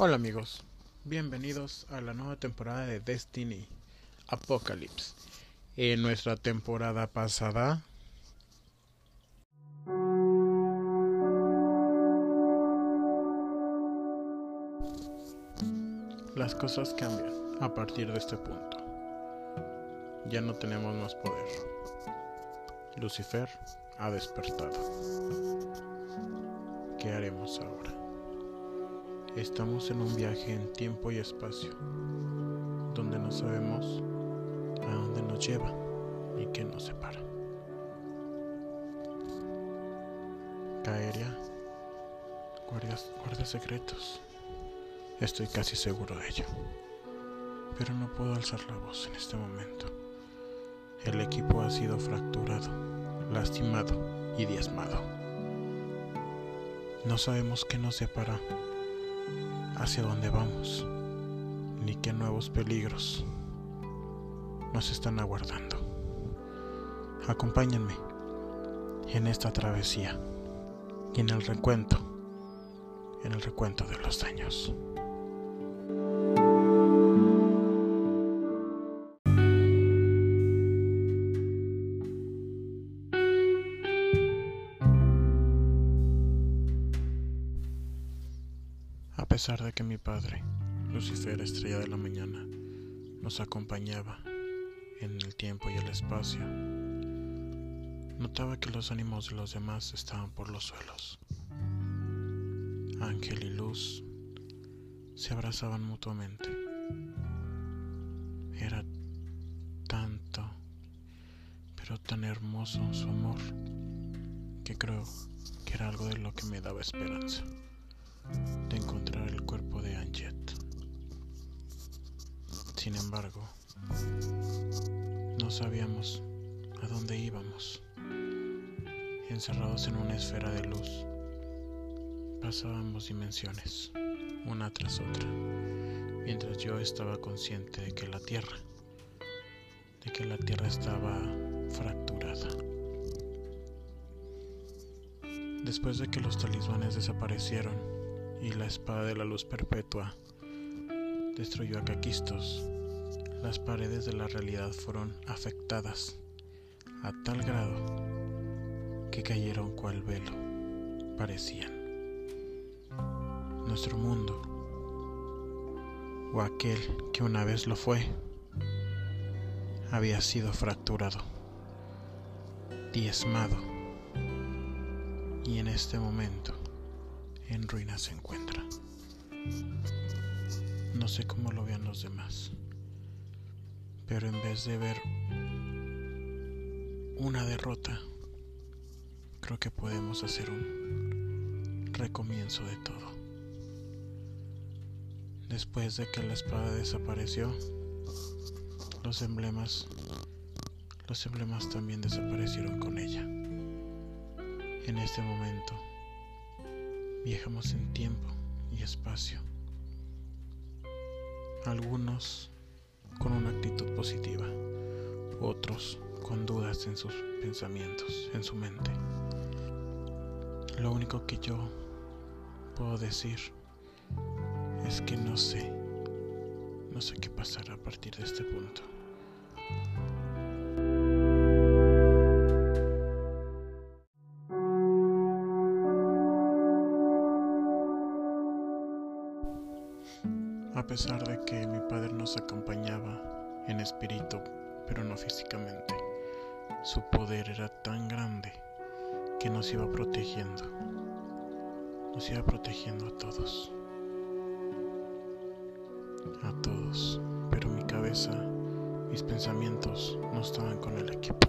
Hola amigos, bienvenidos a la nueva temporada de Destiny Apocalypse. En nuestra temporada pasada las cosas cambian a partir de este punto. Ya no tenemos más poder. Lucifer ha despertado. ¿Qué haremos ahora? Estamos en un viaje en tiempo y espacio, donde no sabemos a dónde nos lleva y qué nos separa. Caeria, guardias, secretos. Estoy casi seguro de ello. Pero no puedo alzar la voz en este momento. El equipo ha sido fracturado, lastimado y diezmado. No sabemos qué nos separa, hacia dónde vamos, ni qué nuevos peligros nos están aguardando. Acompáñenme en esta travesía y en el recuento, en el recuento de los daños. Pesar de que mi padre, Lucifer, estrella de la mañana, nos acompañaba en el tiempo y el espacio, notaba que los ánimos de los demás estaban por los suelos. Ángel y Luz se abrazaban mutuamente. Era tanto, pero tan hermoso su amor, que creo que era algo de lo que me daba esperanza de encontrar el cuerpo de Anjet. Sin embargo, no sabíamos a dónde íbamos. Encerrados en una esfera de luz, pasábamos dimensiones, una tras otra, mientras yo estaba consciente de que la Tierra, de que la Tierra estaba fracturada. Después de que los talismanes desaparecieron, y la espada de la luz perpetua destruyó a Caquistos, las paredes de la realidad fueron afectadas a tal grado que cayeron cual velo, parecían. Nuestro mundo, o aquel que una vez lo fue, había sido fracturado, diezmado, y en este momento en ruinas se encuentra. No sé cómo lo vean los demás, pero en vez de ver una derrota, creo que podemos hacer un recomienzo de todo. Después de que la espada desapareció, los emblemas, los emblemas también desaparecieron con ella. En este momento, viajamos en tiempo y espacio. Algunos con una actitud positiva, otros con dudas en sus pensamientos, en su mente. Lo único que yo puedo decir es que no sé, no sé qué pasará a partir de este punto. Pesar de que mi padre nos acompañaba en espíritu, pero no físicamente, su poder era tan grande que nos iba protegiendo. Nos iba protegiendo a todos. A todos. Pero mi cabeza, mis pensamientos no estaban con el equipo.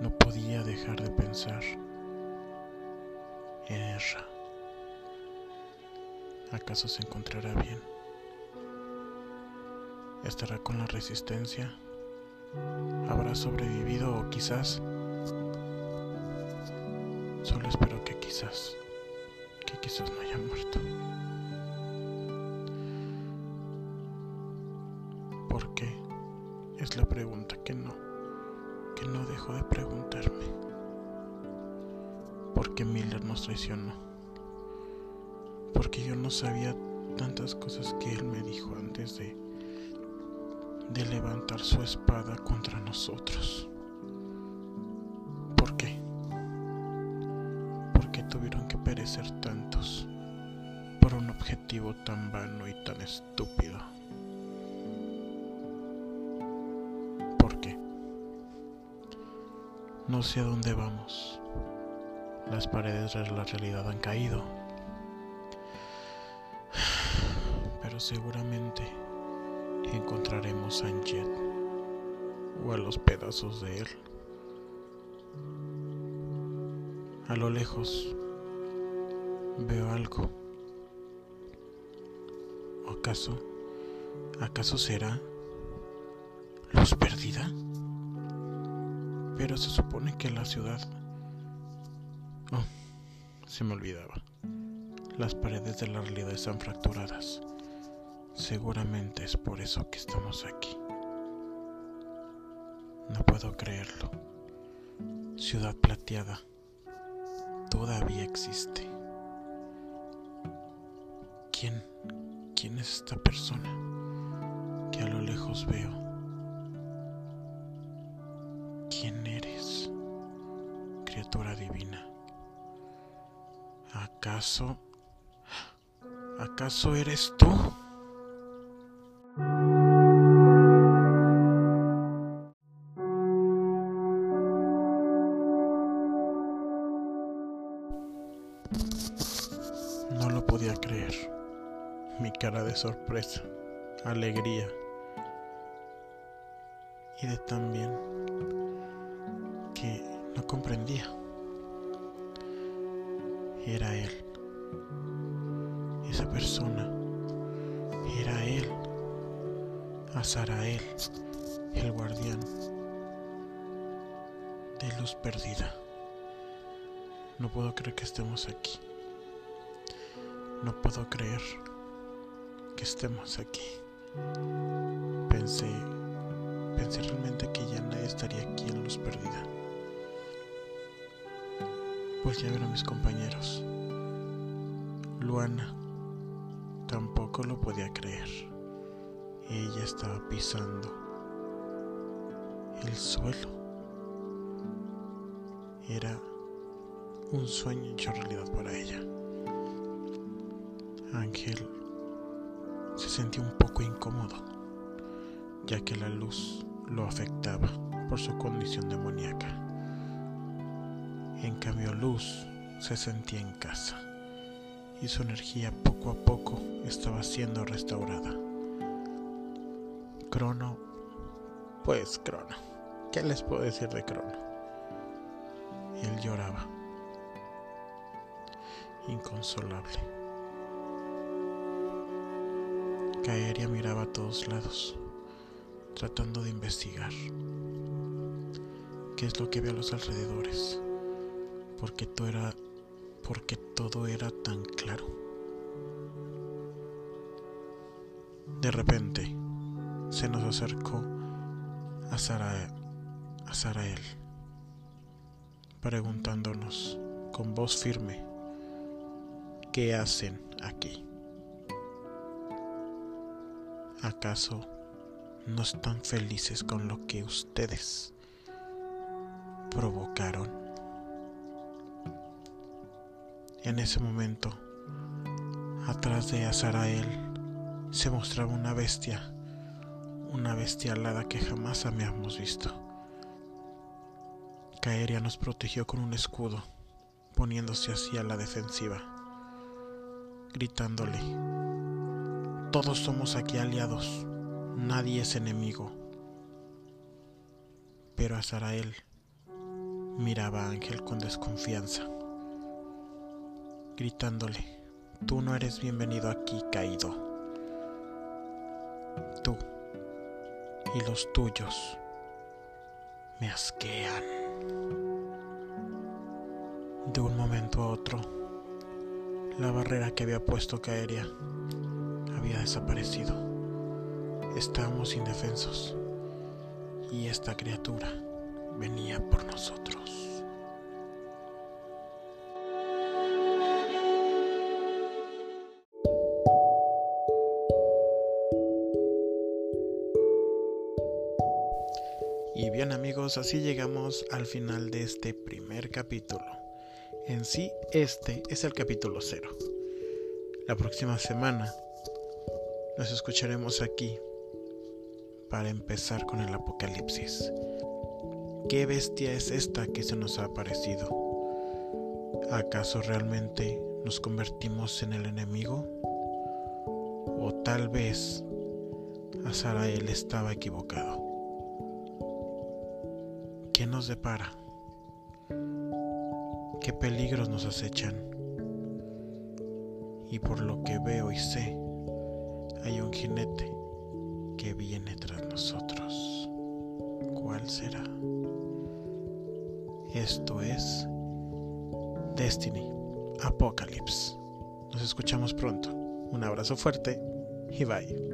No podía dejar de pensar en Erra. ¿Acaso se encontrará bien? ¿Estará con la resistencia? ¿Habrá sobrevivido o quizás? Solo espero que quizás, que quizás no haya muerto. ¿Por qué? Es la pregunta que no, que no dejo de preguntarme. ¿Por qué Miller nos traicionó? ¿Por qué porque yo no sabía tantas cosas que él me dijo antes de, de levantar su espada contra nosotros. ¿Por qué? ¿Por qué tuvieron que perecer tantos por un objetivo tan vano y tan estúpido? ¿Por qué? No sé a dónde vamos. Las paredes de la realidad han caído. Seguramente encontraremos a Anjet o a los pedazos de él. A lo lejos veo algo. ¿O acaso? ¿Acaso será luz perdida? Pero se supone que la ciudad Oh, se me olvidaba. Las paredes de la realidad están fracturadas. Seguramente es por eso que estamos aquí. No puedo creerlo. Ciudad plateada todavía existe. ¿Quién? ¿Quién es esta persona que a lo lejos veo? ¿Quién eres, criatura divina? ¿Acaso... ¿Acaso eres tú? Mi cara de sorpresa, alegría y de también que no comprendía era él. Esa persona era él. Azarael, el guardián de luz perdida. No puedo creer que estemos aquí. No puedo creer que estemos aquí. Pensé, pensé realmente que ya nadie estaría aquí en luz perdida pues ya a mis compañeros. Luana tampoco lo podía creer. Ella estaba pisando el suelo. Era un sueño hecho realidad para ella. Ángel se sentía un poco incómodo, ya que la luz lo afectaba por su condición demoníaca. En cambio, Luz se sentía en casa y su energía poco a poco estaba siendo restaurada. Crono, pues Crono, ¿qué les puedo decir de Crono? Él lloraba, inconsolable. Caeria miraba a todos lados, tratando de investigar qué es lo que ve a los alrededores porque todo era porque todo era tan claro. De repente se nos acercó a Sara a Sarael preguntándonos con voz firme ¿qué hacen aquí? ¿Acaso no están felices con lo que ustedes provocaron? En ese momento, atrás de Azarael se mostraba una bestia, una bestia alada que jamás habíamos visto. Caeria nos protegió con un escudo, poniéndose así a la defensiva, gritándole, todos somos aquí aliados, nadie es enemigo. Pero Azarael miraba a Ángel con desconfianza gritándole, tú no eres bienvenido aquí, caído. Tú y los tuyos me asquean. De un momento a otro, la barrera que había puesto Caeria había desaparecido. Estábamos indefensos y esta criatura venía por nosotros. Y bien amigos, así llegamos al final de este primer capítulo. En sí, este es el capítulo cero. La próxima semana nos escucharemos aquí para empezar con el apocalipsis. ¿Qué bestia es esta que se nos ha aparecido? ¿Acaso realmente nos convertimos en el enemigo? ¿O tal vez Azarael estaba equivocado? ¿Qué nos depara? ¿Qué peligros nos acechan? Y por lo que veo y sé, hay un jinete que viene tras nosotros. ¿Cuál será? Esto es Destiny Apocalypse. Nos escuchamos pronto. Un abrazo fuerte y bye.